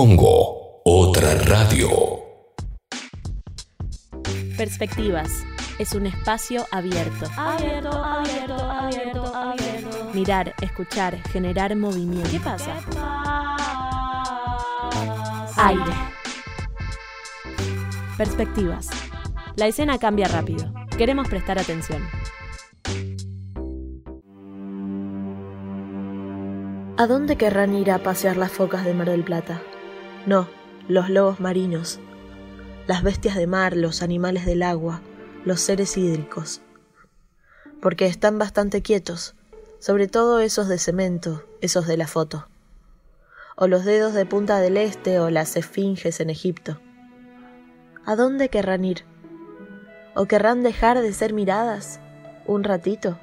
Congo, otra radio. Perspectivas. Es un espacio abierto. Abierto, abierto, abierto, abierto. Mirar, escuchar, generar movimiento. ¿Qué pasa? Aire. Perspectivas. La escena cambia rápido. Queremos prestar atención. ¿A dónde querrán ir a pasear las focas de Mar del Plata? No, los lobos marinos, las bestias de mar, los animales del agua, los seres hídricos. Porque están bastante quietos, sobre todo esos de cemento, esos de la foto. O los dedos de Punta del Este o las esfinges en Egipto. ¿A dónde querrán ir? ¿O querrán dejar de ser miradas un ratito?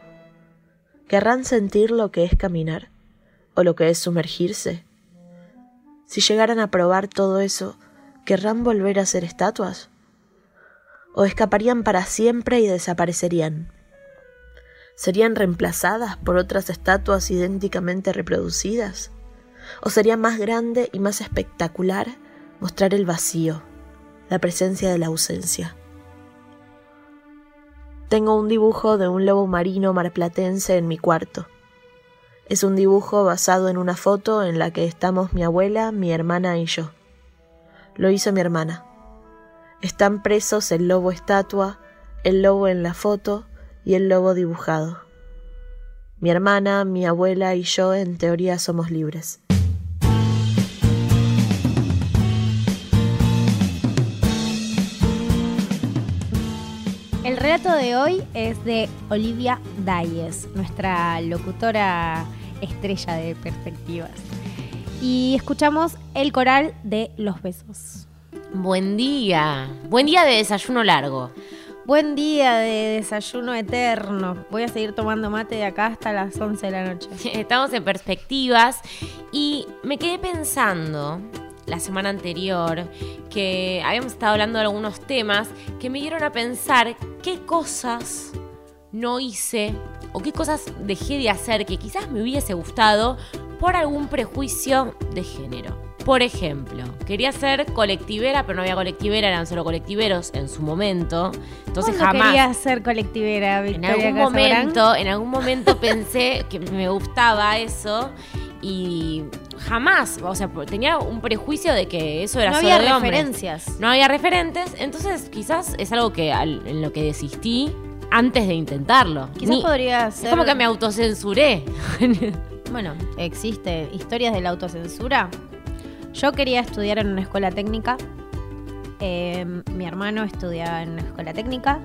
¿Querrán sentir lo que es caminar? ¿O lo que es sumergirse? Si llegaran a probar todo eso, ¿querrán volver a ser estatuas? ¿O escaparían para siempre y desaparecerían? ¿Serían reemplazadas por otras estatuas idénticamente reproducidas? ¿O sería más grande y más espectacular mostrar el vacío, la presencia de la ausencia? Tengo un dibujo de un lobo marino marplatense en mi cuarto. Es un dibujo basado en una foto en la que estamos mi abuela, mi hermana y yo. Lo hizo mi hermana. Están presos el lobo estatua, el lobo en la foto y el lobo dibujado. Mi hermana, mi abuela y yo en teoría somos libres. El relato de hoy es de Olivia Dayes, nuestra locutora estrella de perspectivas. Y escuchamos el coral de Los Besos. Buen día. Buen día de desayuno largo. Buen día de desayuno eterno. Voy a seguir tomando mate de acá hasta las 11 de la noche. Estamos en perspectivas y me quedé pensando la semana anterior que habíamos estado hablando de algunos temas que me dieron a pensar qué cosas no hice o qué cosas dejé de hacer que quizás me hubiese gustado por algún prejuicio de género. Por ejemplo, quería ser colectivera, pero no había colectivera, eran solo colectiveros en su momento. Entonces ¿Cuándo jamás. quería ser colectivera, En Victoria algún Casagrán? momento, en algún momento pensé que me gustaba eso y jamás, o sea, tenía un prejuicio de que eso era No solo había de hombres. referencias. No había referentes, entonces quizás es algo que en lo que desistí antes de intentarlo. Quizás Ni- podría es ser... como que me autocensuré. Bueno, existe historias de la autocensura. Yo quería estudiar en una escuela técnica. Eh, mi hermano estudiaba en una escuela técnica,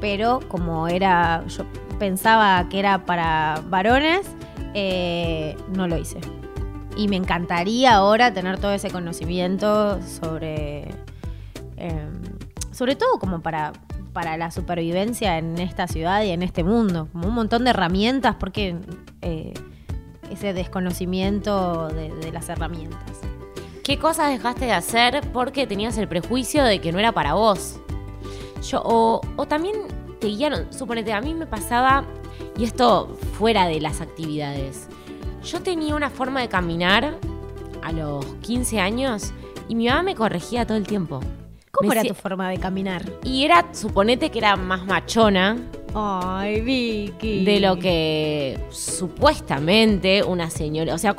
pero como era, yo pensaba que era para varones, eh, no lo hice. Y me encantaría ahora tener todo ese conocimiento sobre, eh, sobre todo como para para la supervivencia en esta ciudad y en este mundo, como un montón de herramientas, porque eh, ese desconocimiento de, las herramientas. ¿Qué cosas dejaste de hacer porque tenías el prejuicio de que no era para vos? Yo, o, o también te guiaron, suponete, a mí me pasaba, y esto fuera de las actividades, yo tenía una forma de caminar a los 15 años y mi mamá me corregía todo el tiempo. ¿Cómo Me era si- tu forma de caminar? Y era, suponete que era más machona Ay, Vicky. de lo que supuestamente una señora, o sea,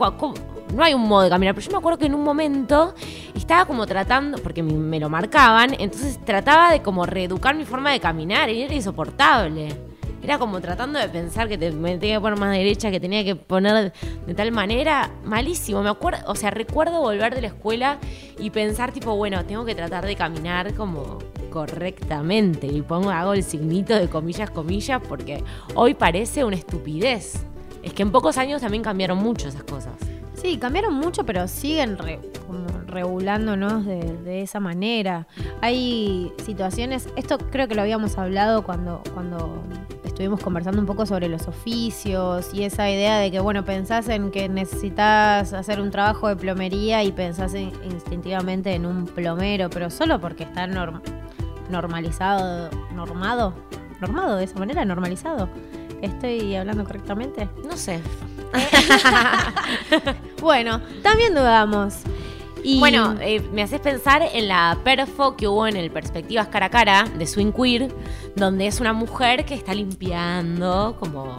no hay un modo de caminar, pero yo me acuerdo que en un momento estaba como tratando, porque me- me lo marcaban, entonces trataba de como reeducar mi forma de caminar y era insoportable. Era como tratando de pensar que me tenía que poner más derecha, que tenía que poner de tal manera. Malísimo. Me acuerdo, o sea, recuerdo volver de la escuela y pensar, tipo, bueno, tengo que tratar de caminar como correctamente. Y pongo, hago el signito de comillas, comillas, porque hoy parece una estupidez. Es que en pocos años también cambiaron mucho esas cosas. Sí, cambiaron mucho, pero siguen re- regulándonos de, de esa manera. Hay situaciones, esto creo que lo habíamos hablado cuando, cuando estuvimos conversando un poco sobre los oficios y esa idea de que, bueno, pensás en que necesitas hacer un trabajo de plomería y pensás in- instintivamente en un plomero, pero solo porque está norm- normalizado, normado, normado de esa manera, normalizado. ¿Estoy hablando correctamente? No sé. Bueno, también dudamos. Y- Bueno, eh, me haces pensar en la perfo que hubo en el Perspectivas Cara a Cara de Swing Queer, donde es una mujer que está limpiando como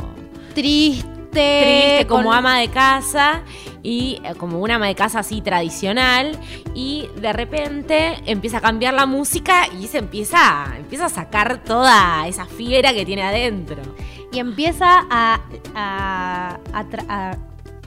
triste. triste, como con- ama de casa y eh, como una ama de casa así tradicional y de repente empieza a cambiar la música y se empieza, empieza a sacar toda esa fiera que tiene adentro. Y empieza a, a, a-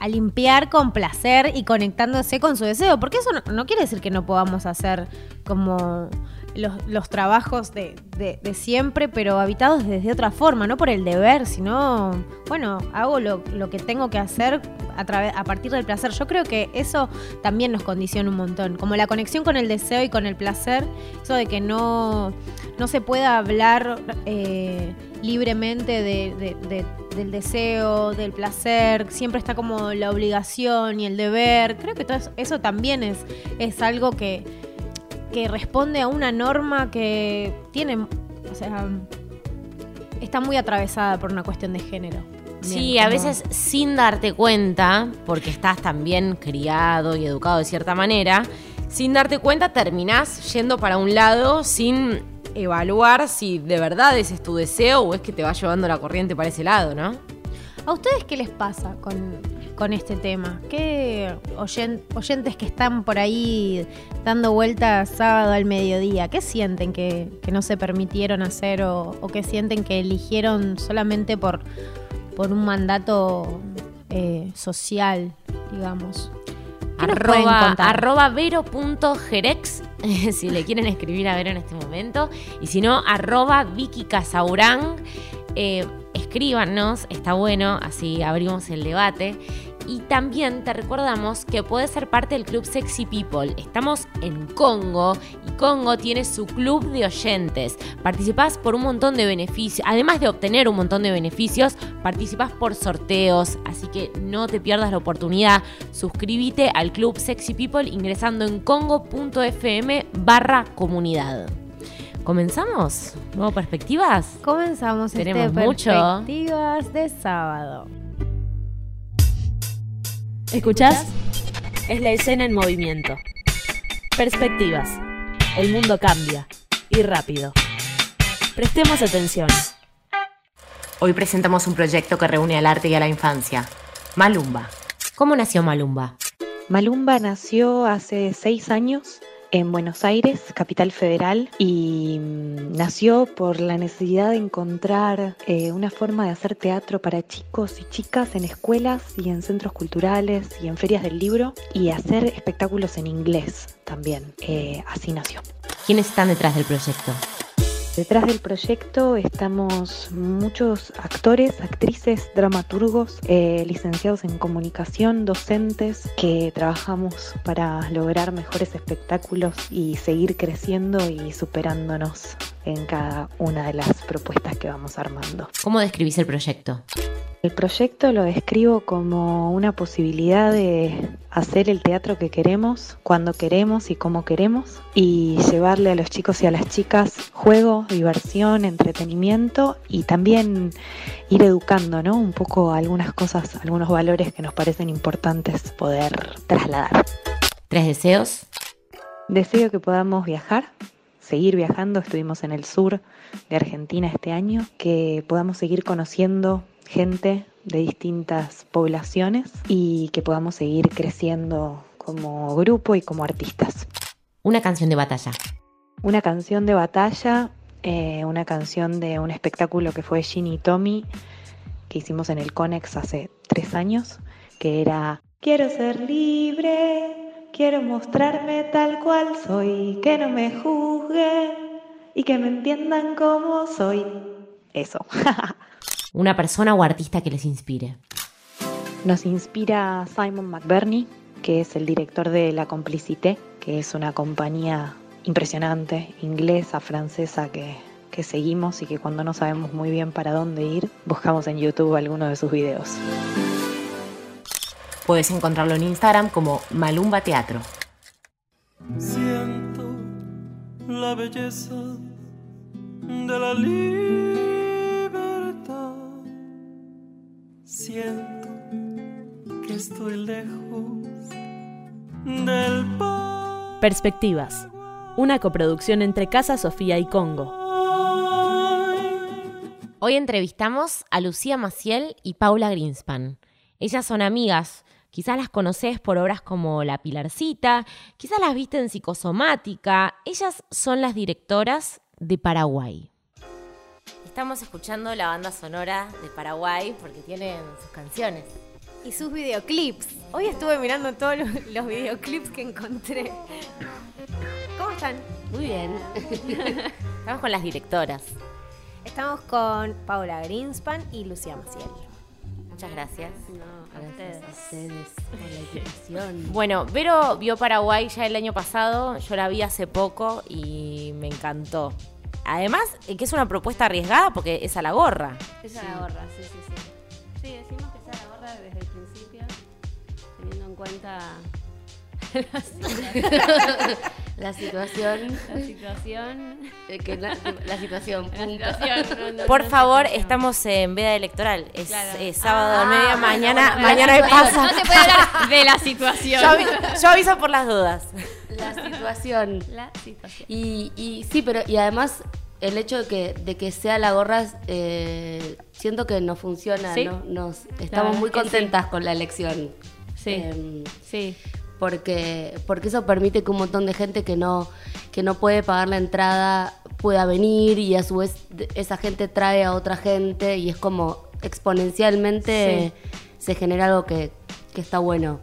a limpiar con placer y conectándose con su deseo. Porque eso no, quiere decir que no podamos hacer como los, trabajos de, de- siempre, pero habitados desde otra forma, no por el deber, sino, bueno, hago lo, lo que tengo que hacer a, a partir del placer. Yo creo que eso también nos condiciona un montón. Como la conexión con el deseo y con el placer, eso de que no, no se pueda hablar eh, libremente de- de- de- del deseo, del placer, siempre está como la obligación y el deber. Creo que todo eso, eso también es, es algo que, que responde a una norma que tiene, o sea, está muy atravesada por una cuestión de género. Sí, a veces sin darte cuenta, porque estás también criado y educado de cierta manera, sin darte cuenta terminás yendo para un lado sin evaluar si de verdad ese es tu deseo o es que te va llevando la corriente para ese lado, ¿no? ¿A ustedes qué les pasa con, con este tema? ¿Qué oyen- oyentes que están por ahí dando vueltas sábado al mediodía, qué sienten que, que no se permitieron hacer o, o que sienten que eligieron solamente por, por un mandato eh, social, digamos? ¿Qué Arroba, arroba vero.jerex, si le quieren escribir a Vero en este momento. Y si no, arroba Vicky Casaurán. Eh, escríbanos, está bueno, así abrimos el debate. Y también te recordamos que puedes ser parte del Club Sexy People. Estamos en Congo y Congo tiene su club de oyentes. Participás por un montón de beneficios. Además de obtener un montón de beneficios, participás por sorteos. Así que no te pierdas la oportunidad. Suscríbete al Club Sexy People ingresando en congo.fm barra comunidad. ¿Comenzamos? ¿Nuevo perspectivas? Comenzamos Tenemos este mucho. Perspectivas de sábado. ¿Escuchás? Es la escena en movimiento. Perspectivas. El mundo cambia. Y rápido. Prestemos atención. Hoy presentamos un proyecto que reúne al arte y a la infancia. Malumba. ¿Cómo nació Malumba? Malumba nació hace seis años en Buenos Aires, capital federal, y mm, nació por la necesidad de encontrar eh, una forma de hacer teatro para chicos y chicas en escuelas y en centros culturales y en ferias del libro y hacer espectáculos en inglés también. Eh, así nació. ¿Quiénes están detrás del proyecto? Detrás del proyecto estamos muchos actores, actrices, dramaturgos, eh, licenciados en comunicación, docentes, que trabajamos para lograr mejores espectáculos y seguir creciendo y superándonos en cada una de las propuestas que vamos armando. ¿Cómo describís el proyecto? El proyecto lo describo como una posibilidad de hacer el teatro que queremos, cuando queremos y como queremos, y llevarle a los chicos y a las chicas juego, diversión, entretenimiento y también ir educando, ¿no? Un poco algunas cosas, algunos valores que nos parecen importantes poder trasladar. ¿Tres deseos? Deseo que podamos viajar, seguir viajando, estuvimos en el sur de Argentina este año, que podamos seguir conociendo gente de distintas poblaciones y que podamos seguir creciendo como grupo y como artistas. Una canción de batalla. Una canción de batalla, eh, una canción de un espectáculo que fue Ginny y Tommy, que hicimos en el Conex hace tres años, que era Quiero ser libre, quiero mostrarme tal cual soy, que no me juzguen y que me entiendan como soy. Eso. Una persona o artista que les inspire. Nos inspira Simon McBurney, que es el director de La Complicité, que es una compañía impresionante, inglesa, francesa, que, que seguimos y que cuando no sabemos muy bien para dónde ir, buscamos en YouTube alguno de sus videos. Puedes encontrarlo en Instagram como Malumba Teatro. Siento la belleza de la libertad. Siento que estoy lejos del paz. Perspectivas, una coproducción entre Casa Sofía y Congo. Hoy entrevistamos a Lucía Maciel y Paula Greenspan. Ellas son amigas. Quizás las conoces por obras como La Pilarcita, quizás las viste en Psicosomática. Ellas son las directoras de Paraguay. Estamos escuchando la banda sonora de Paraguay porque tienen sus canciones. Y sus videoclips. Hoy estuve mirando todos los, los videoclips que encontré. ¿Cómo están? Muy bien. Estamos con las directoras. Estamos con Paula Greenspan y Lucía Maciel. Muchas gracias. Gracias a ustedes por la invitación. Bueno, Vero vio Paraguay ya el año pasado, yo la vi hace poco y me encantó. Además, eh, que es una propuesta arriesgada porque es a la gorra. Es a la gorra, sí, sí, sí. Sí, decimos que es a la gorra desde el principio, teniendo en cuenta La situación. la situación. eh, que la, la situación. La punto. situación, no, no, Por no favor, estamos en veda electoral. Es Claro. eh, sábado Ah, media, mañana, mañana me pasa. No se puede hablar de la situación. Yo, avi- yo aviso por las dudas. La situación. La situación. Y, y sí, pero y además el hecho de que, de que sea la gorra, eh, siento que nos funciona, Sí. ¿no? Nos, estamos muy sí. contentas con la elección. Sí. Em, Sí. Porque, porque eso permite que un montón de gente que no, que no puede pagar la entrada pueda venir y a su vez esa gente trae a otra gente y es como exponencialmente se genera algo que, que está bueno.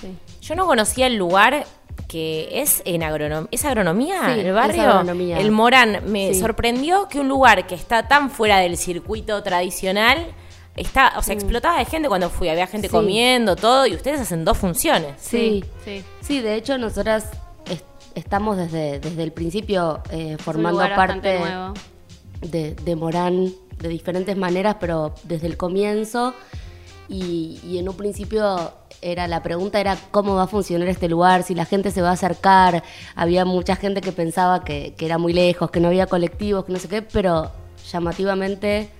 Sí. Yo no conocía el lugar que es en agronomía. ¿Es agronomía Sí, el es barrio? agronomía. El Morán. Me sorprendió que un lugar que está tan fuera del circuito tradicional está, o sea, explotaba de gente cuando fui. Había gente Sí. comiendo, todo, y ustedes hacen dos funciones. Sí, Sí. sí, de hecho nosotras est- estamos desde, desde el principio eh, formando parte de, de Morán de diferentes maneras, pero desde el comienzo. Y, y en un principio era la pregunta era cómo va a funcionar este lugar, si la gente se va a acercar. Había mucha gente que pensaba que, que era muy lejos, que no había colectivos, que no sé qué, pero llamativamente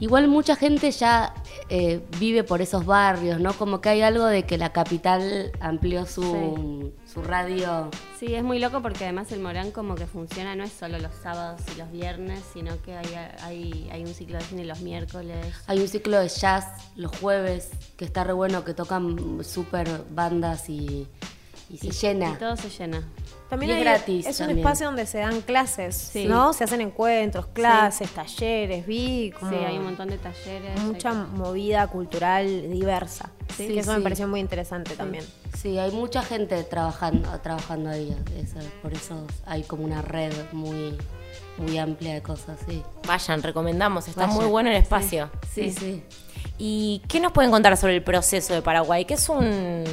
Igual mucha gente ya eh, vive por esos barrios, ¿no? Como que hay algo de que la capital amplió su, su radio. Sí, es muy loco porque además el Morán como que funciona no es solo los sábados y los viernes, sino que hay, hay, hay un ciclo de cine los miércoles. Hay un ciclo de jazz los jueves que está re bueno, que tocan súper bandas y, y se llena. Y todo se llena. También Y es hay- gratis Es un también. espacio donde se dan clases, Sí. ¿no? Se hacen encuentros, clases, talleres, vi como Sí, hay un montón de talleres. mucha hay- movida cultural diversa. Sí, que eso sí. me pareció muy interesante también. Sí, hay mucha gente trabajando, trabajando ahí. eso- por eso hay como una red muy, muy amplia de cosas, sí. Vayan, recomendamos. Está Vayan. muy bueno el espacio. Sí, sí. ¿Y qué nos pueden contar sobre el proceso de Paraguay? Que es un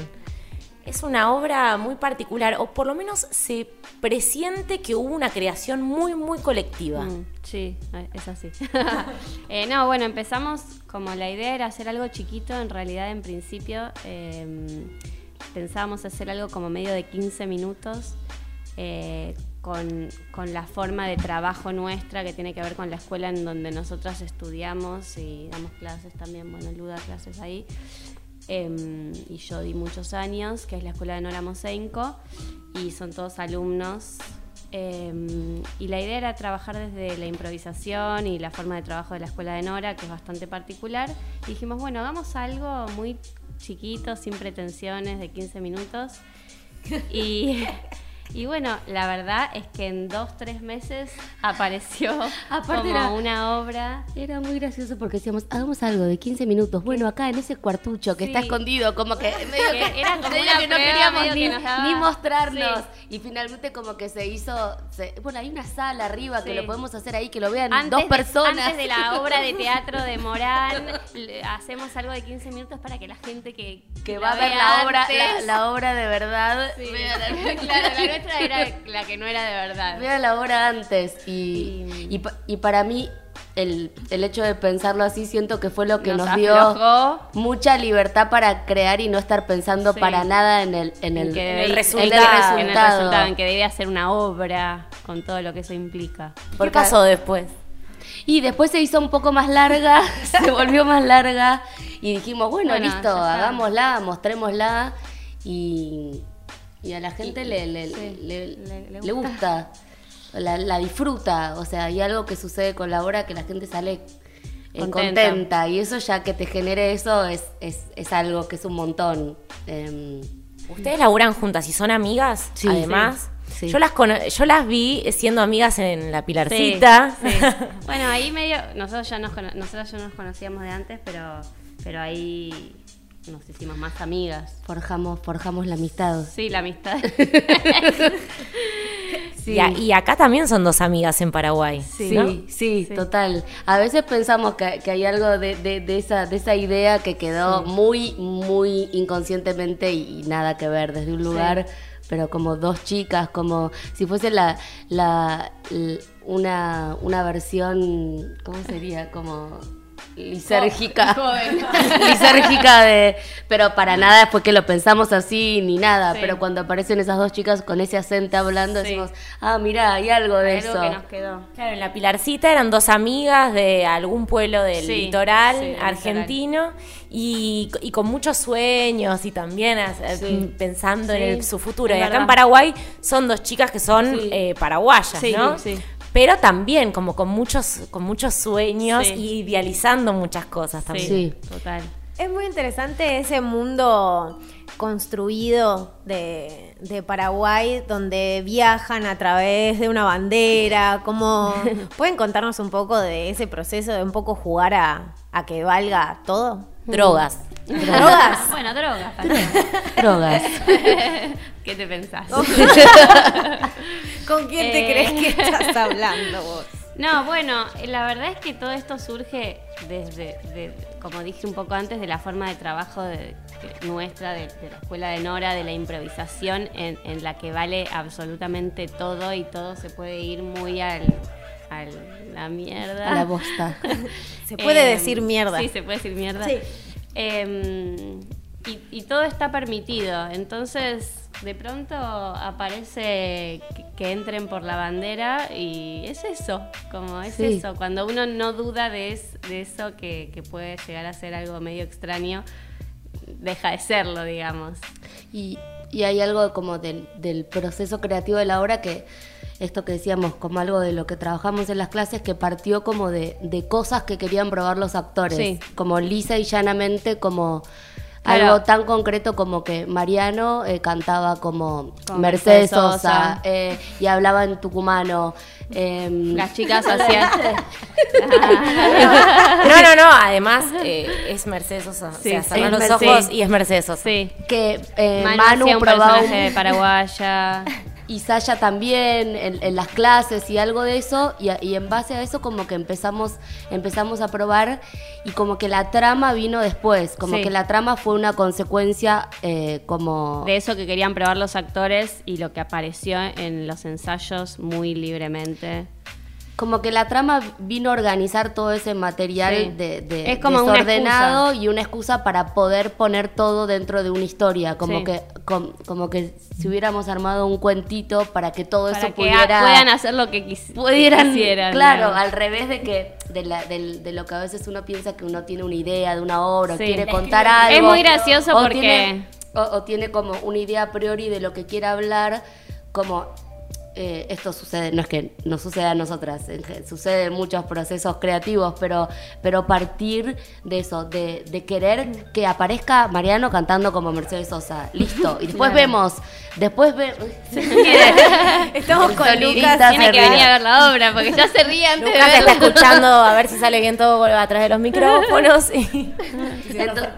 es una obra muy particular, o por lo menos se presiente que hubo una creación muy, muy colectiva. Mm, sí, eh, es así. Eh, no, bueno, empezamos como la idea era hacer algo chiquito, en realidad en principio eh, pensábamos hacer algo como medio de 15 minutos. eh, con, con la forma de trabajo nuestra que tiene que ver con la escuela en donde nosotras estudiamos y damos clases también, bueno, Luda da clases ahí. Em, y yo di muchos años, que es la escuela de Nora Mosenko, y son todos alumnos. Em, y la idea era trabajar desde la improvisación y la forma de trabajo de la escuela de Nora, que es bastante particular. Y dijimos, bueno, hagamos algo muy chiquito, sin pretensiones, de 15 minutos. Y, y bueno, la verdad es que en dos, tres meses apareció Aparte como era- una obra. Era muy gracioso porque decíamos, hagamos algo de 15 minutos. Bueno, acá en ese cuartucho que Sí. está escondido, como que medio Que que, era como medio una que no queríamos ni, que mostrarnos. Sí. Y finalmente como que se hizo, se- bueno, hay una sala arriba que lo podemos hacer ahí, que lo vean Antes dos de- personas. antes de la obra de teatro de Morán, hacemos algo de 15 minutos para que la gente que, que va a ver la obra, la, obra de verdad. Sí. vea la- claro, la nuestra era la que no era de verdad. Vea la obra antes. Y, Y- y, pa- y para mí, el, el hecho de pensarlo así, siento que fue lo que nos, Nos dio mucha libertad para crear y no estar pensando Sí. para nada en el, en el, En el resultado. En el resultado, en que debía ser una obra con todo lo que eso implica. ¿Qué Porque- pasó después? Y después se hizo un poco más larga, se volvió más larga y dijimos, bueno, Bueno, listo, hagámosla, mostrémosla y, y a la gente le, le, Sí, le- le- le le gusta, la, la disfruta, o sea, hay algo que sucede con la obra que la gente sale eh, Contenta. contenta. y eso ya que te genere eso es, es, es algo que es un montón. Em, Ustedes laburan juntas y son amigas, Sí. además. Sí. Yo las cono- yo las vi siendo amigas en la Pilarcita. Sí, sí. Bueno, ahí medio, nosotros ya nos, cono- nosotros ya nos conocíamos de antes, pero, pero ahí nos hicimos más amigas. forjamos, forjamos la amistad. Sí, la amistad. Y, a- y acá también son dos amigas en Paraguay. Sí, ¿no? sí, total. A veces pensamos que, que hay algo de, de- de esa, de esa idea que quedó muy, muy inconscientemente y, y nada que ver desde un lugar, pero como dos chicas, como si fuese la, la, l- una, una versión, ¿cómo sería? Como lisérgica. lisérgica de. Pero para nada fue que lo pensamos así ni nada. Sí. Pero cuando aparecen esas dos chicas con ese acento hablando, Sí. decimos, ah, mira, hay algo de Algo eso. que nos quedó. Claro, en la Pilarcita eran dos amigas de algún pueblo del Sí, litoral argentino y, y con muchos sueños y también eh, Sí. pensando en el- su futuro. es Y acá verdad. en Paraguay son dos chicas que son Sí. eh, paraguayas, Sí, ¿no? sí. Pero también como con muchos, con muchos sueños Sí. y idealizando muchas cosas también. Sí. total. Es muy interesante ese mundo construido de, de Paraguay donde viajan a través de una bandera. ¿Cómo pueden contarnos un poco de ese proceso de un poco jugar a, a que valga todo? Drogas. ¿Drogas? Bueno, drogas. también. Drogas. ¿Qué te pensás? ¿Con quién te Eh. crees que estás hablando vos? No, bueno, la verdad es que todo esto surge desde, de- como dije un poco antes, de la forma de trabajo de- de- nuestra, de, de la escuela de Nora, de la improvisación, en, en la que vale absolutamente todo y todo se puede ir muy al, al la mierda. A la bosta. Se puede Em, decir mierda. Sí, se puede decir mierda. Sí. Em, y, y todo está permitido. Entonces, de pronto aparece que, que entren por la bandera y es eso, como es Sí. eso. Cuando uno no duda de, es- de eso que, que puede llegar a ser algo medio extraño, deja de serlo, digamos. Y, y hay algo como del, del proceso creativo de la obra que, esto que decíamos, como algo de lo que trabajamos en las clases, que partió como de, de cosas que querían probar los actores. Sí. Como lisa y llanamente, como Claro. algo tan concreto como que Mariano eh, cantaba como Como Mercedes Sosa Sosa. eh, y hablaba en tucumano. em, Las chicas hacían... No, no, no. Además, eh, es Mercedes Sosa. Sí, o sea, los Mercedes. ojos y es Mercedes Sosa. sí. que eh, Manu, Manu, probaba un- personaje de paraguaya. y Saya también en, en las clases y algo de eso y, en base a eso como que empezamos empezamos a probar y como que la trama vino después como Sí. que la trama fue una consecuencia eh, como de eso que querían probar los actores y lo que apareció en los ensayos muy libremente. Como que la trama vino a organizar todo ese material Sí. de, de- Es como una desordenado y una excusa para poder poner todo dentro de una historia como Sí. que com- como que si hubiéramos armado un cuentito para que todo Para eso que pudiera puedan hacer lo que, quis- pudieran, quisieran. claro, digamos. al revés de que de, la- de lo que a veces uno piensa que uno tiene una idea de una obra, o Sí. quiere contar algo. Es muy gracioso o porque- Tiene, o, o tiene como una idea a priori de lo que quiere hablar, como... eh, esto sucede, no es que nos suceda a nosotras, sucede en muchos procesos creativos, pero, pero partir de eso, de, de querer que aparezca Mariano cantando como Mercedes Sosa, listo, y después Claro. vemos, después vemos... Estamos con Lucas. Tiene que venir a ver la obra porque ya se ríe antes Lucas de está verla. escuchando a ver si sale bien todo atrás de los micrófonos. y- Entonces,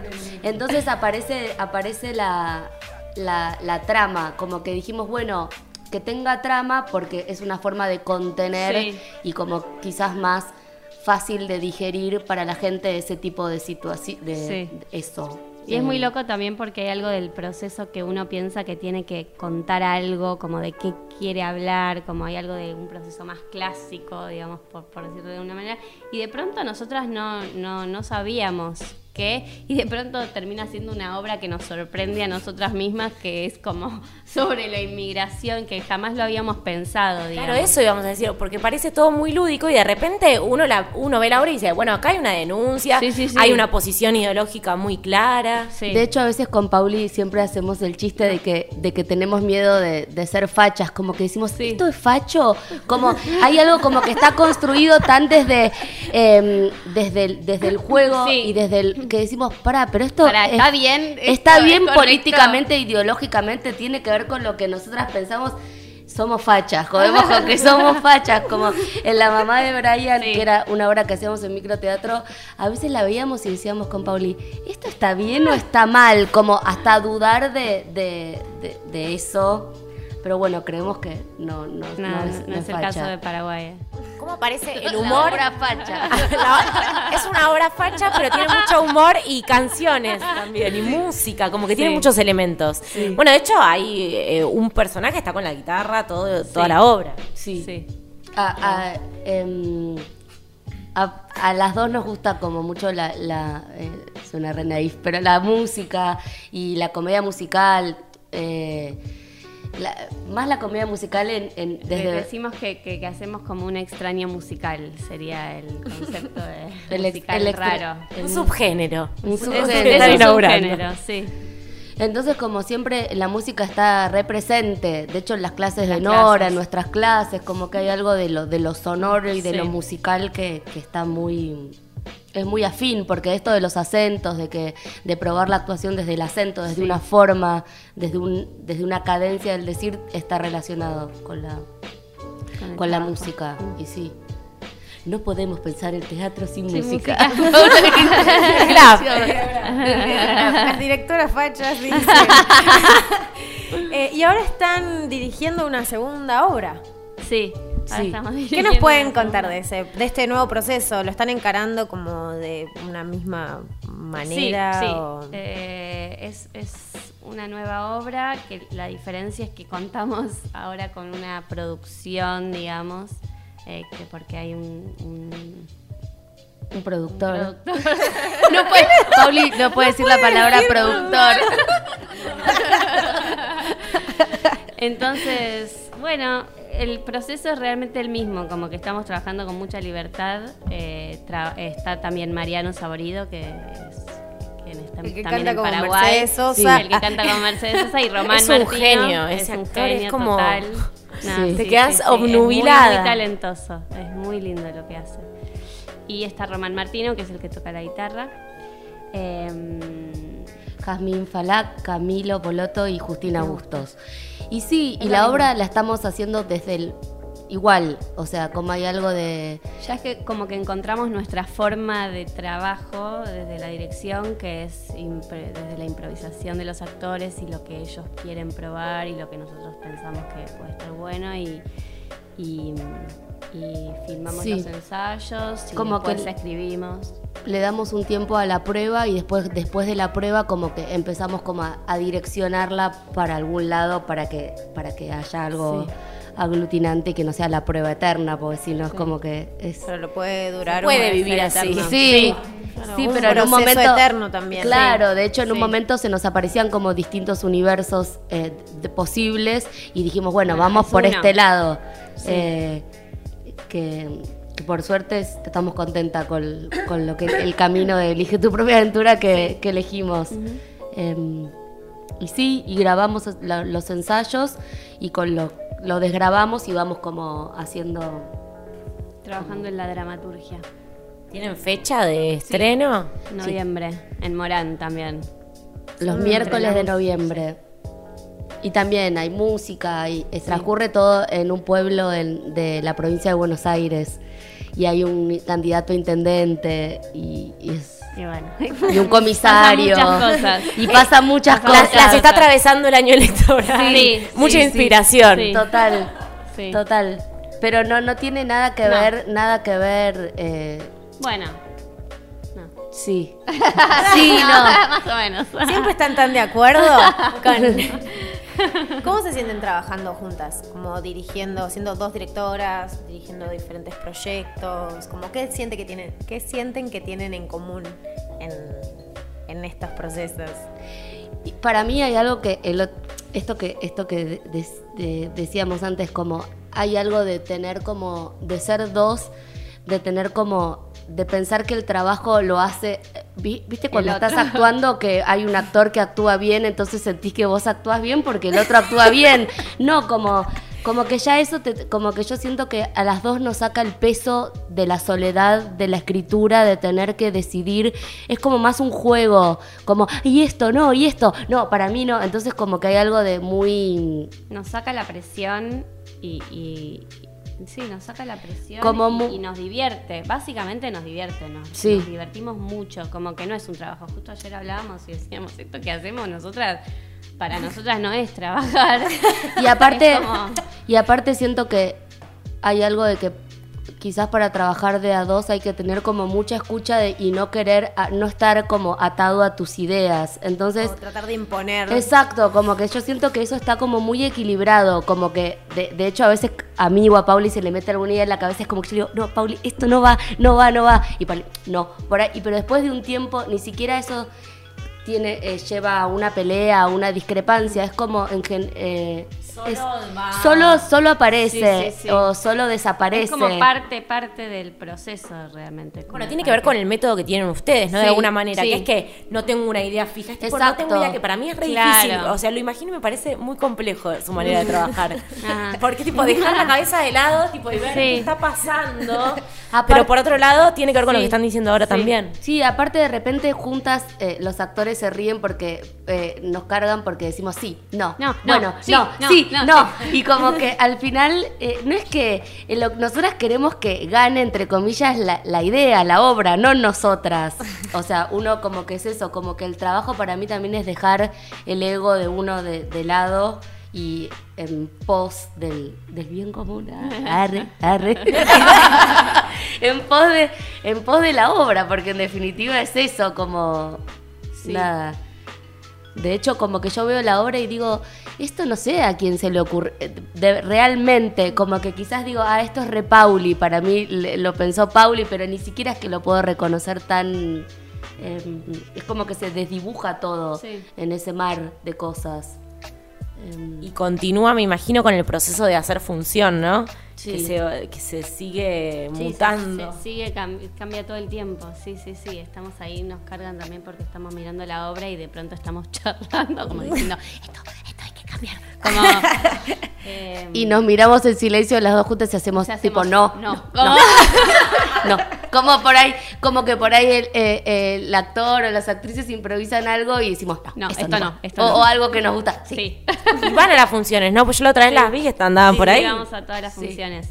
entonces aparece, aparece la, la, la trama, como que dijimos, bueno, que tenga trama porque es una forma de contener Sí. y como quizás más fácil de digerir para la gente ese tipo de situación, de, Sí. de eso. Y es muy Eh, loco también porque hay algo del proceso que uno piensa que tiene que contar algo, como de qué quiere hablar, como hay algo de un proceso más clásico, digamos, por, por decirlo de una manera. Y de pronto nosotras no, no, no sabíamos qué, y de pronto termina siendo una obra que nos sorprende a nosotras mismas, que es como sobre la inmigración, que jamás lo habíamos pensado, digamos. Claro, eso íbamos a decir, porque parece todo muy lúdico y de repente uno la, uno ve la obra y dice, bueno, acá hay una denuncia, Sí, sí, sí. hay una posición ideológica muy clara. Sí. De hecho, a veces con Pauli siempre hacemos el chiste de que, de que tenemos miedo de, de ser fachas, como que decimos, ¿esto es facho? Como hay algo como que está construido tan desde, eh, desde, el, desde el juego Sí. y desde el que decimos, para, pero esto Pará, es- ¿está bien? Está ¿Esto es bien políticamente, ideológicamente, tiene que ver con lo que nosotras pensamos. Somos fachas, jodemos con que somos fachas, como en La Mamá de Brian, Sí. que era una obra que hacíamos en microteatro, a veces la veíamos y decíamos con Pauli, ¿esto está bien o está mal? Como hasta dudar de, de, de- de eso, pero bueno, creemos que no, no, No, no no, es, no no es es el facha. caso de Paraguay. ¿Cómo aparece el La humor? obra facha. La- es una obra facha, pero tiene mucho humor y canciones también, y música, como que tiene muchos elementos. Bueno, de hecho, hay eh, un personaje que está con la guitarra todo, toda Sí. la obra. Sí. Sí. A, a, em, a- a las dos nos gusta como mucho la, la eh, suena re naif, pero la música y la comedia musical, eh, la- más la comedia musical en, en- De- desde Decimos que, que- que hacemos como un extraño musical, sería el concepto de El ex- musical el raro. Un subgénero. un subgénero. subgénero, sí. Entonces, como siempre, la música está represente. De hecho, en las clases de Nora, clases. en nuestras clases, como que hay algo de lo, de lo sonoro y de Sí. lo musical que, que está muy. Es muy afín, porque esto de los acentos, de que de probar la actuación desde el acento, desde una forma, desde, un, desde una cadencia del decir, está relacionado con la, Con la trabajo. música. Y sí. No podemos pensar el teatro sin, Sin música. Las directoras fachas dicen. Eh, y ahora están dirigiendo una segunda obra. Sí. Sí. estamos ¿Qué nos pueden contar de ese, de este nuevo proceso? ¿Lo están encarando como de una misma manera? Sí, sí. o- Eh, es, es una nueva obra que la diferencia es que contamos ahora con una producción, digamos, eh, que porque hay un, un Un productor. productor. No puede, Pauli no puede decir la palabra productor. Entonces, bueno, el proceso es realmente el mismo, como que estamos trabajando con mucha libertad. Eh, está también Mariano Saborido, que es quien está El que también canta como Paraguay. Mercedes Sosa. Sí, el que canta con Mercedes Sosa y Román Es un Martino. genio, es ese un actor es genio como- total. Sí. Te quedas es obnubilada. muy, muy talentoso, es muy lindo lo que hace. Y está Román Martino, que es el que toca la guitarra. Em, Jazmín Falak, Camilo Poloto y Justina Bustos. Y sí, y la obra la estamos haciendo desde el igual, o sea, como hay algo de Ya es que como que encontramos nuestra forma de trabajo desde la dirección, que es desde la improvisación de los actores y lo que ellos quieren probar y lo que nosotros pensamos que puede estar bueno y, y, y filmamos Sí. los ensayos y Como que- después escribimos. le damos un tiempo a la prueba y después después de la prueba como que empezamos como a, a direccionarla para algún lado para que para que haya algo aglutinante y que no sea la prueba eterna, porque si no es como que es Pero lo puede durar puede un- vivir así. eterno. Sí, sí, un pero en un momento eterno también. Claro, de hecho en un Sí. momento se nos aparecían como distintos universos eh, de- posibles y dijimos bueno, Bueno, vamos es por uno. este lado. Eh, que, que por suerte es- estamos contentas con, con lo que el camino de elige tu propia aventura que, que elegimos. Em, y sí, y grabamos la- los ensayos y con lo, lo desgrabamos y vamos como haciendo Trabajando en la dramaturgia. ¿Tienen fecha de estreno? Noviembre, en Morán también. Los Mm, miércoles de noviembre. Y también hay música, y eh, transcurre todo en un pueblo en- de la provincia de Buenos Aires. Y hay un candidato a intendente y, y es- Y bueno. y un comisario. Pasan muchas cosas. Y pasan muchas Las, cosas. las está atravesando el año electoral. Sí, Mucha sí, inspiración. Sí. Total, Sí. total. Pero no, no tiene nada que No. ver, nada que ver. eh, Bueno. No. sí. Sí, no. Más o menos. ¿Siempre están tan de acuerdo con... ¿Cómo se sienten trabajando juntas? Como dirigiendo, siendo dos directoras, dirigiendo diferentes proyectos. Como qué siente que tienen, qué sienten que tienen en común en, en estos procesos? Para mí hay algo que esto que esto que de- de- de- decíamos antes como hay algo de tener como de ser dos, de tener como de pensar que el trabajo lo hace vi- viste cuando estás actuando que hay un actor que actúa bien, entonces sentís que vos actúas bien porque el otro actúa bien. No, como como que ya eso te- como que yo siento que a las dos nos saca el peso de la soledad de la escritura de tener que decidir. Es como más un juego como y esto no y esto no para mí no. Entonces como que hay algo de muy Nos saca la presión y- y- sí, nos saca la presión Como y, nos divierte. Básicamente nos divierte, nos, Sí. nos divertimos mucho. Como que no es un trabajo. Justo ayer hablábamos y decíamos esto que hacemos nosotras. Para nosotras no es trabajar. y aparte como- y aparte siento que hay algo de que quizás para trabajar de a dos hay que tener como mucha escucha de- y no querer a- no estar como atado a tus ideas. Entonces O tratar de imponer. Exacto, como que yo siento que eso está como muy equilibrado, como que de, de hecho a veces a mí o a Pauli se le mete alguna idea en la cabeza, es como que yo digo, no, Pauli, esto no va, no va, no va, y Pauli, no, por ahí, pero después de un tiempo ni siquiera eso tiene, eh, lleva a una pelea, a una discrepancia, es como en gen- eh, es- solo, solo aparece Sí, sí, sí. o solo desaparece. Es como parte, parte del proceso realmente. Bueno, tiene que ver con el método que tienen ustedes, ¿no? de alguna manera, sí. que es que no tengo una idea fija, es tipo, no tengo idea, que para mí es re Claro. difícil. O sea, lo imagino y me parece muy complejo su manera de trabajar. Porque, tipo, dejar la cabeza de lado, tipo, y ver Sí. qué está pasando. Aparte- Pero por otro lado, tiene que ver con lo que están diciendo ahora Sí. también. Sí, aparte de repente juntas eh, los actores se ríen porque eh, nos cargan porque decimos sí, no, No, no, bueno, sí, no, no, sí, no, no, y como que al final eh, no es que eh, lo- nosotras queremos que gane entre comillas la, la idea, la obra, no nosotras. O sea, uno como que es eso, como que el trabajo para mí también es dejar el ego de uno de, de lado y en pos del, del bien común. Arre, arre. en, pos de, en pos de la obra, porque en definitiva es eso, como nada. De hecho, como que yo veo la obra y digo, esto no sé a quién se le ocurre. eh, de- realmente, como que quizás digo, ah, esto es re Pauli. Para mí lo pensó Pauli, pero ni siquiera es que lo puedo reconocer tan. eh, es como que se desdibuja todo Sí. en ese mar de cosas. Em, Y continúa, me imagino, con el proceso de hacer función, ¿no? Sí. Que, se, que se sigue Sí, mutando. se- se sigue, cam- cambia todo el tiempo. Sí, sí, sí. Estamos ahí, nos cargan también porque estamos mirando la obra y de pronto estamos charlando, como diciendo, esto, esto hay que cambiar. Como, eh, y nos miramos en silencio las dos juntas y hacemos, tipo, no, no. no, no. Como por ahí, como que por ahí el, eh, el actor o las actrices improvisan algo y decimos, no, No, esto no, no, va". esto o, no. o algo que nos gusta. Sí. sí. Y van a las funciones, ¿no? Pues yo la otra vez las vi que andaban por ahí. Llegamos a todas las Sí. funciones.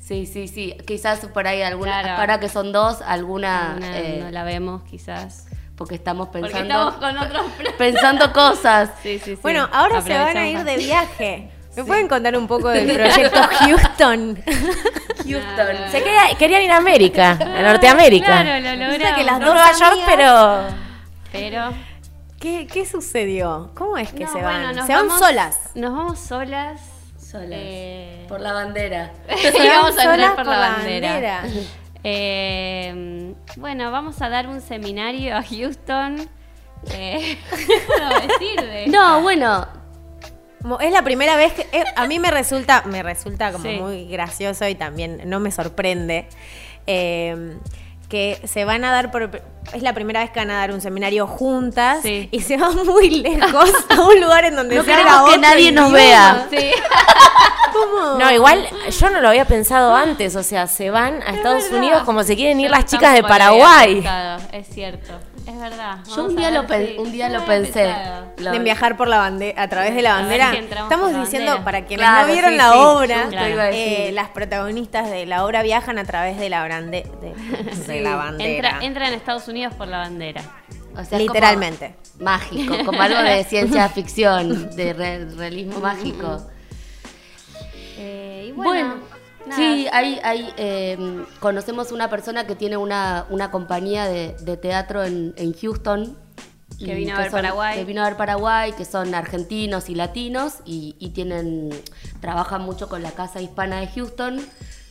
Sí, sí, sí. Quizás por ahí alguna, Claro. ahora que son dos, alguna, Una eh, no la vemos quizás. Porque estamos Porque pensando, estamos con otros planes. pensando cosas. Sí, sí, sí. Bueno, ahora se van a ir de viaje. ¿Me pueden contar un poco del proyecto Houston? Houston. Se quería- querían ir a América, a Norteamérica. Claro, lo logramos. que las No dos Nueva York, amigas- pero. Pero ¿Qué, qué sucedió? ¿Cómo es que No, se van? se van vamos- solas. Nos vamos solas. Solas. Eh, Por la bandera. vamos a solas entrar por, por la la bandera. bandera. Eh, bueno, vamos a dar un seminario a Houston. Eh, ¿qué puedo decir de No, bueno, es la primera vez que eh, a mí me resulta, me resulta como Sí. muy gracioso y también no me sorprende eh, que se van a dar por es la primera vez que van a dar un seminario juntas Sí. y se van muy lejos a un lugar en donde no queremos que nadie nos vea. Sí. ¿Cómo? No, igual yo no lo había pensado antes. O sea, se van a Estados Unidos como se quieren ir las chicas de Paraguay. Es cierto, es verdad. Yo un día, ver lo, un día yo lo pensé. Lo- de viajar por la bandera a través de la A ver bandera. si Estamos diciendo bandera. para quienes Claro, no vieron sí, la sí, obra, Claro. eh, las protagonistas de la obra viajan a través de la, brande- de, de la bandera. Entra, entra en Estados Unidos por la bandera. o sea, como Literalmente. mágico, como algo de ciencia ficción, de re- realismo mágico. Eh, y Bueno, bueno, nada. sí, hay, hay, eh, conocemos una persona que tiene una, una compañía de, de teatro en, en Houston. Que vino a ver Paraguay. Que vino a ver Paraguay, que son argentinos y latinos y, y tienen trabajan mucho con la Casa Hispana de Houston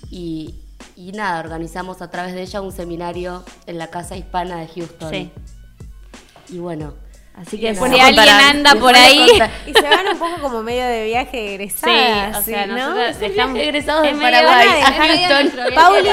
y, y nada, organizamos a través de ella un seminario en la Casa Hispana de Houston. Sí. Y bueno, Así que Bueno, si alguien anda por ahí. Y se van un poco como medio de viaje egresada. Sí, o sea, ¿no? nosotros dejamos egresados medio- Paraguay a Pauli,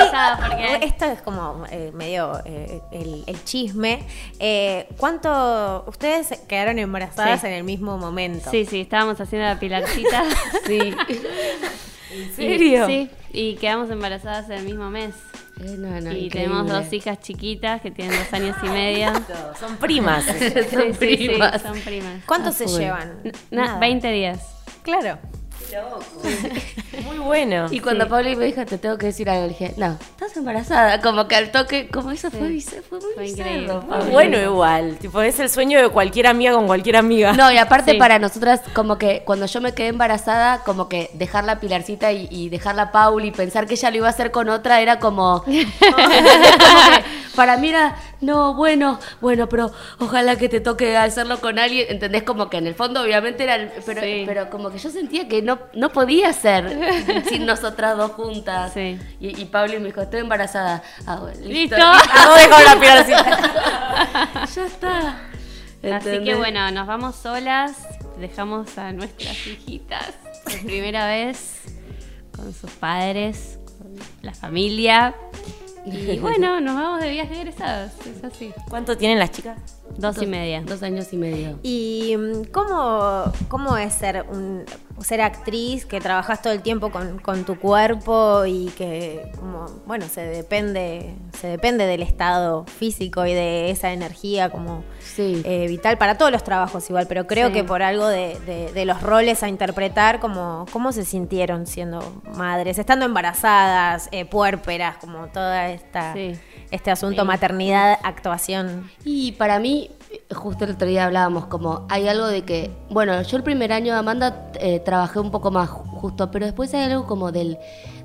porque- esto es como eh, medio eh, el, el chisme. Eh, ¿Cuánto ustedes quedaron embarazadas Sí. en el mismo momento? Sí, sí, estábamos haciendo la pilarcita. sí. ¿En serio? Sí, y quedamos embarazadas en el mismo mes. Eh, no, no, y increíble. tenemos dos hijas chiquitas que tienen dos años y medio. Son primas. Son sí, sí, primas. son primas. ¿Cuánto Ah, se llevan? Na- Nada. 20 días. Claro. Muy bueno. Y cuando Pauli me dijo, te tengo que decir algo, le dije, no, estás embarazada. Como que al toque, como eso fue, muy Fue bizarro, increíble. Muy Pauli. bueno igual. Tipo, es el sueño de cualquier amiga con cualquier amiga. No, y aparte Sí. para nosotras, como que cuando yo me quedé embarazada, como que dejar la Pilarcita y, y dejar la Pauli y pensar que ella lo iba a hacer con otra era como. ¿entendés? Como que para mí era, no, bueno, bueno, pero ojalá que te toque hacerlo con alguien. ¿Entendés? Como que en el fondo, obviamente era. el- Pero, Sí. pero como que yo sentía que no, no podía ser sin nosotras dos juntas. Sí. Y, y Pauli me dijo, estoy embarazada. Ah, bueno, listo. Listo. Dejó la ya está. Así que bueno, nos vamos solas, dejamos a nuestras hijitas por primera vez con sus padres, con la familia. Y bueno, nos vamos de viaje egresados, es así. ¿Cuánto tienen las chicas? Dos y media. Dos años y medio. ¿Y mm, cómo, cómo es ser, un, ser actriz que trabajas todo el tiempo con, con tu cuerpo y que, como, bueno, se depende, se depende del estado físico y de esa energía como Sí. eh, vital para todos los trabajos igual, pero creo Sí. que por algo de, de- de los roles a interpretar, como, ¿cómo se sintieron siendo madres, estando embarazadas, eh, puérperas, como toda esta... Sí. Este asunto, maternidad, actuación. Y para mí, justo el otro día hablábamos, como hay algo de que, bueno, yo el primer año de Amanda eh, trabajé un poco más ju- justo, pero después hay algo como del,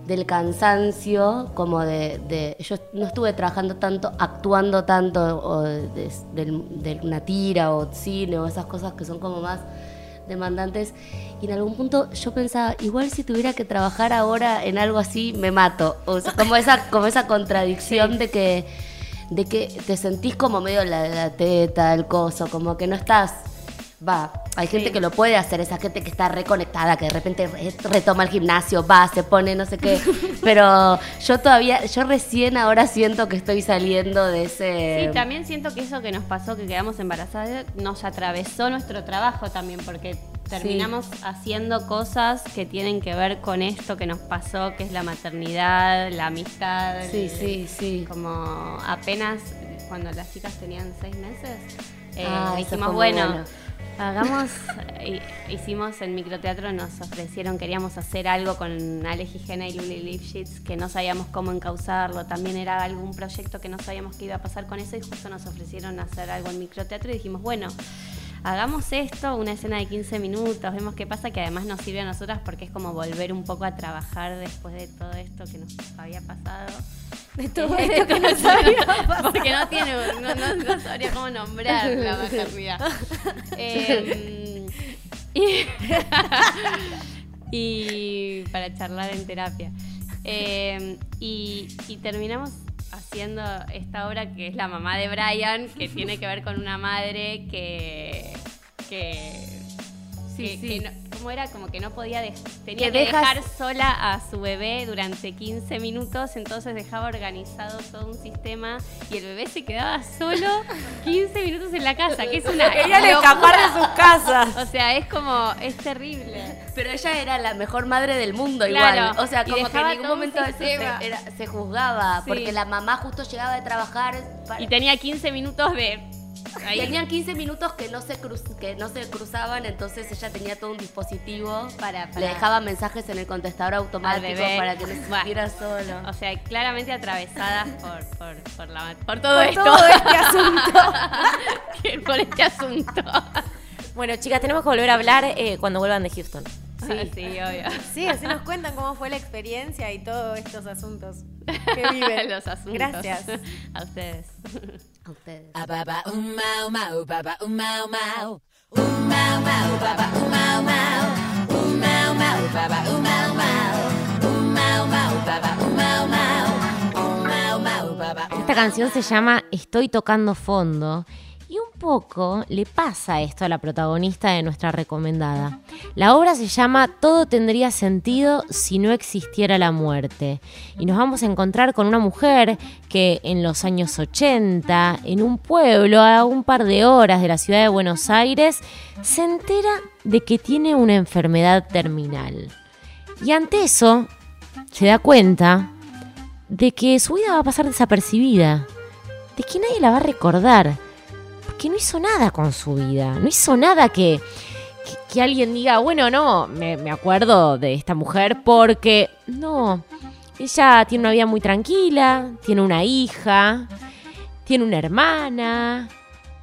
del cansancio, como de, de- yo no estuve trabajando tanto, actuando tanto, o de, del- de una tira o cine o esas cosas que son como más demandantes y en algún punto yo pensaba igual si tuviera que trabajar ahora en algo así me mato. O sea, como esa como esa contradicción de que de que te sentís como medio la, la teta el coso como que no estás va hay gente que lo puede hacer esa gente que está reconectada que de repente re- retoma el gimnasio va se pone no sé qué pero yo todavía yo recién ahora siento que estoy saliendo de ese Sí, también siento que eso que nos pasó, que quedamos embarazadas, nos atravesó nuestro trabajo también, porque terminamos haciendo cosas que tienen que ver con esto que nos pasó, que es la maternidad, la amistad. sí el- sí sí Como apenas cuando las chicas tenían seis meses, eh, Ah, dijimos, bueno, bueno. hagamos, hi- hicimos en microteatro, nos ofrecieron, queríamos hacer algo con Ale Gijena y Luli Lipschitz, que no sabíamos cómo encauzarlo, también era algún proyecto que no sabíamos qué iba a pasar con eso y justo nos ofrecieron hacer algo en microteatro y dijimos, bueno, hagamos esto, una escena de 15 minutos, vemos qué pasa, que además nos sirve a nosotras porque es como volver un poco a trabajar después de todo esto que nos había pasado. De todo esto que nos había pasado. Porque no tiene, no, no, no sabría cómo nombrar la maternidad. Em, y, y para charlar en terapia. Em, y, y terminamos haciendo esta obra que es La mamá de Brian, que tiene que ver con una madre que. que que, que no- ¿cómo era? Como que no podía, dej- tenía Que que, dejas- dejar sola a su bebé durante 15 minutos, entonces dejaba organizado todo un sistema y el bebé se quedaba solo 15 minutos en la casa, que es una Querían escapar de sus casas. O sea, es como, es terrible. Pero ella era la mejor madre del mundo Claro, igual. O sea, como que en ningún momento se, era- se juzgaba. Sí. Porque la mamá justo llegaba de trabajar. para- Y tenía 15 minutos de... ahí. Tenían 15 minutos que no, se cruz- que no se cruzaban, entonces ella tenía todo un dispositivo. Para- Le dejaba mensajes en el contestador automático bebé. para que no se sintiera solo. O sea, claramente atravesadas por, por, por, la, por todo Por esto. todo este asunto. Por este asunto. Bueno, chicas, tenemos que volver a hablar eh, cuando vuelvan de Houston. Sí, sí, obvio. Sí, así nos cuentan cómo fue la experiencia y todos estos asuntos que viven. Los asuntos. Gracias. A ustedes. A ustedes. Ah, baba, um, mau, mau, baba, um, mau, mau. Um, mau, mau, baba, um, mau, mau. Um, mau, mau, baba, um, mau, mau. Um, mau, mau, baba, um, mau, mau. canción se llama Estoy tocando fondo. Poco le pasa esto a la protagonista de nuestra recomendada. La obra se llama Todo tendría sentido si no existiera la muerte. Y nos vamos a encontrar con una mujer que en los años 80, en un pueblo a un par de horas de la ciudad de Buenos Aires, se entera de que tiene una enfermedad terminal. Y ante eso, se da cuenta de que su vida va a pasar desapercibida, de que nadie la va a recordar, porque no hizo nada con su vida, no hizo nada que, que, que alguien diga, bueno, no, me, me acuerdo de esta mujer porque no, ella tiene una vida muy tranquila, tiene una hija, tiene una hermana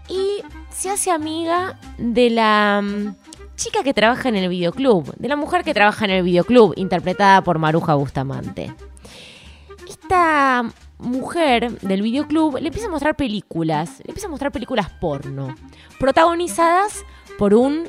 y se hace amiga de la mm, chica que trabaja en el videoclub, de la mujer que trabaja en el videoclub, interpretada por Maruja Bustamante esta mujer del videoclub le empieza a mostrar películas, le empieza a mostrar películas porno, protagonizadas por un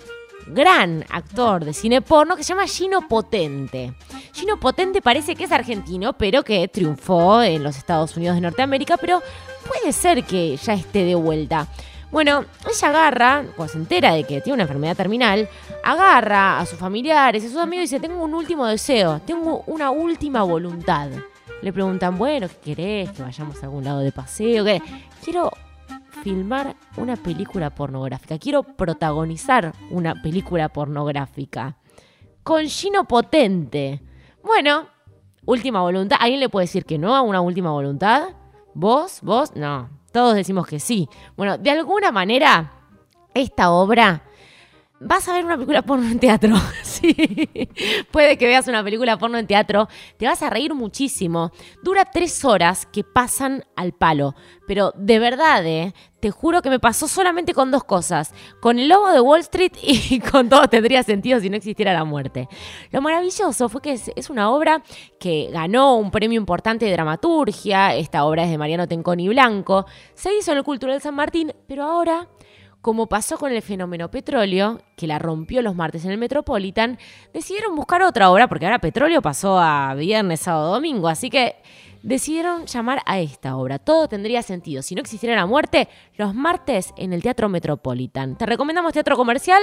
gran actor de cine porno que se llama Gino Potente. Gino Potente parece que es argentino, pero que triunfó en los Estados Unidos de Norteamérica, pero puede ser que ya esté de vuelta. Bueno, ella agarra, cuando se entera de que tiene una enfermedad terminal, agarra a sus familiares, a sus amigos y dice, tengo un último deseo, tengo una última voluntad. Le preguntan, bueno, ¿qué querés? Que vayamos a algún lado de paseo. Quiero filmar una película pornográfica, quiero protagonizar una película pornográfica. Con Gino Potente. Bueno, última voluntad. ¿Alguien le puede decir que no a una última voluntad? ¿Vos? ¿Vos? No. Todos decimos que sí. Bueno, de alguna manera, esta obra vas a ver una película porno en teatro. sí. Puede que veas una película porno en teatro. Te vas a reír muchísimo. Dura tres horas que pasan al palo. Pero de verdad, ¿eh? te juro que me pasó solamente con dos cosas. Con el lobo de Wall Street y con todo tendría sentido si no existiera la muerte. Lo maravilloso fue que es, es una obra que ganó un premio importante de dramaturgia. Esta obra es de Mariano Tenconi Blanco. Se hizo en el Cultural San Martín, pero ahora como pasó con el fenómeno petróleo, que la rompió los martes en el Metropolitan, decidieron buscar otra obra, porque ahora petróleo pasó a viernes, sábado, domingo, así que decidieron llamar a esta obra. Todo tendría sentido. Si no existiera la muerte, los martes en el Teatro Metropolitan. ¿Te recomendamos teatro comercial?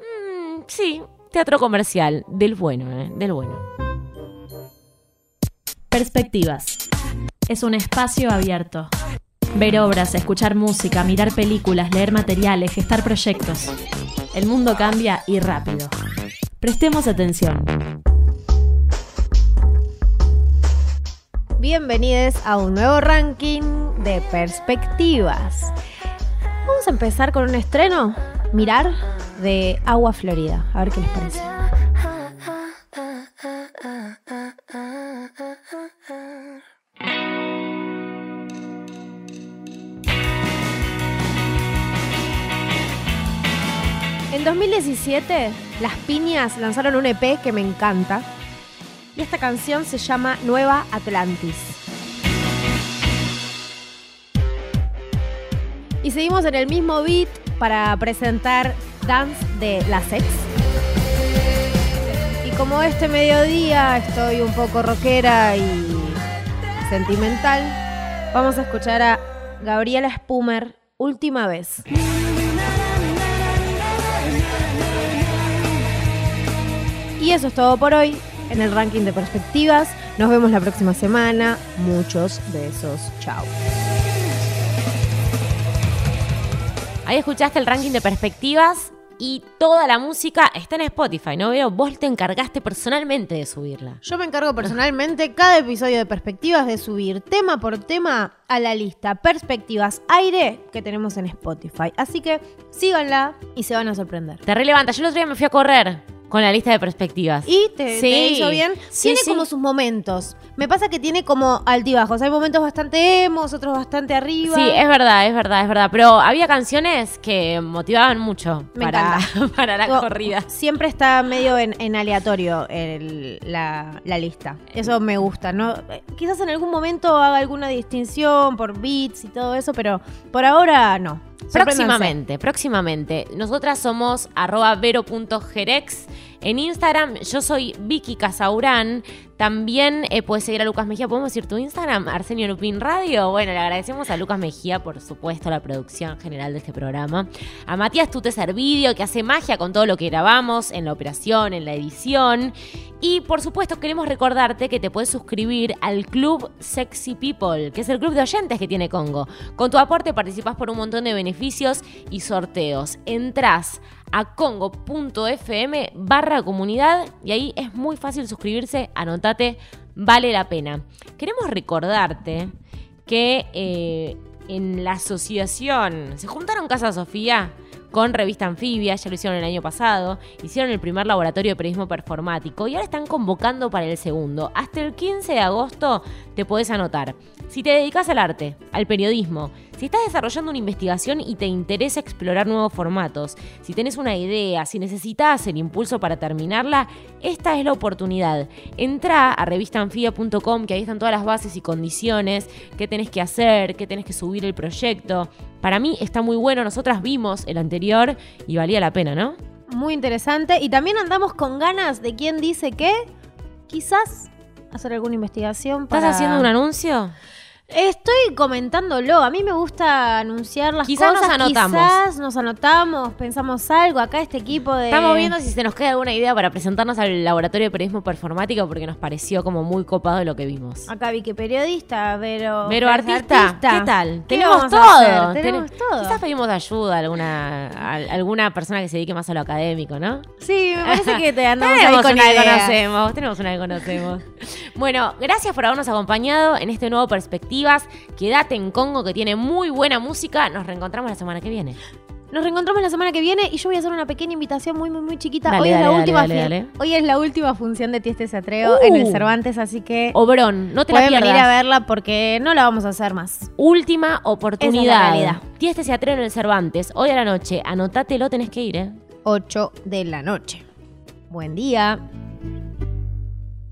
Mm, sí, teatro comercial. Del bueno, ¿eh? Del bueno. Perspectivas. Es un espacio abierto. Ver obras, escuchar música, mirar películas, leer materiales, gestar proyectos. El mundo cambia y rápido. Prestemos atención. Bienvenidos a un nuevo ranking de perspectivas. Vamos a empezar con un estreno, Mirar, de Agua Florida. A ver qué les parece. En 2017, Las Piñas lanzaron un EP que me encanta. Y esta canción se llama Nueva Atlantis. Y seguimos en el mismo beat para presentar Dance de la Sex. Y como este mediodía estoy un poco rockera y sentimental, vamos a escuchar a Gabriela Spumer, Última vez. Y eso es todo por hoy en el ranking de perspectivas. Nos vemos la próxima semana. Muchos besos. Chao. Ahí escuchaste el ranking de perspectivas y toda la música está en Spotify, ¿no veo? Vos te encargaste personalmente de subirla. Yo me encargo personalmente cada episodio de perspectivas de subir tema por tema a la lista Perspectivas Aire que tenemos en Spotify. Así que síganla y se van a sorprender. Te relevanta. Yo el otro día me fui a correr con la lista de perspectivas. ¿Y te, Sí. te hizo bien? Sí, tiene sí. como sus momentos. Me pasa que tiene como altibajos. Hay momentos bastante emos, otros bastante arriba. Sí, es verdad, es verdad, es verdad. Pero había canciones que motivaban mucho Me para, para la corrida. Siempre está medio en, en aleatorio el- la, la lista. Eso me gusta, ¿no? Quizás en algún momento haga alguna distinción por beats y todo eso, pero por ahora no. Próximamente, próximamente. Nosotras somos arroba vero.gerex En Instagram yo soy Vicky Casaurán. También eh, puedes seguir a Lucas Mejía. ¿Podemos decir tu Instagram? Arsenio Lupín Radio. Bueno, le agradecemos a Lucas Mejía, por supuesto, la producción general de este programa. A Matías Tute Servidio, que hace magia con todo lo que grabamos en la operación, en la edición. Y por supuesto, queremos recordarte que te puedes suscribir al Club Sexy People, que es el club de oyentes que tiene Congo. Con tu aporte participás por un montón de beneficios y sorteos. Entrás a congo.fm barra comunidad y ahí es muy fácil suscribirse, anotate, vale la pena. Queremos recordarte que eh, en la asociación se juntaron Casa Sofía con Revista Anfibia, ya lo hicieron el año pasado, hicieron el primer laboratorio de periodismo performático y ahora están convocando para el segundo. Hasta el 15 de agosto te puedes anotar. Si te dedicas al arte, al periodismo, si estás desarrollando una investigación y te interesa explorar nuevos formatos, si tenés una idea, si necesitas el impulso para terminarla, esta es la oportunidad. Entra a revistanfibia.com que ahí están todas las bases y condiciones, qué tenés que hacer, qué tenés que subir el proyecto. Para mí está muy bueno, nosotras vimos el anterior y valía la pena, ¿no? Muy interesante. Y también andamos con ganas de quién dice qué. Quizás hacer alguna investigación ¿Estás para... haciendo un anuncio? Estoy comentándolo. A mí me gusta anunciar las Quizás cosas. nos anotamos. Quizás nos anotamos, pensamos algo. Acá este equipo de... Estamos viendo si se nos queda alguna idea para presentarnos al laboratorio de periodismo performático porque nos pareció como muy copado lo que vimos. Acá vi que periodista, pero... Pero artista, ¿qué tal? ¿Qué tenemos todo. Tenemos Ten- todo. Quizás pedimos ayuda a alguna, a alguna persona que se dedique más a lo académico, ¿no? Sí, me parece que te andamos ahí tenemos con una que conocemos, tenemos una que conocemos. bueno, gracias por habernos acompañado en este nuevo Perspectivas. Quédate en Congo que tiene muy buena música. Nos reencontramos la semana que viene. Nos reencontramos la semana que viene y yo voy a hacer una pequeña invitación muy, muy, muy chiquita. Dale, hoy, es la última dale, hoy es la última función de Tieste Satreo Uh. en el Cervantes, así que Obrón, no te la pueden pierdas. venir a verla porque no la vamos a hacer más. Última oportunidad. realidad. Tieste se atreve en el Cervantes. Hoy a la noche. Anotátelo, tenés que ir, ¿eh? 8 de la noche. Buen día.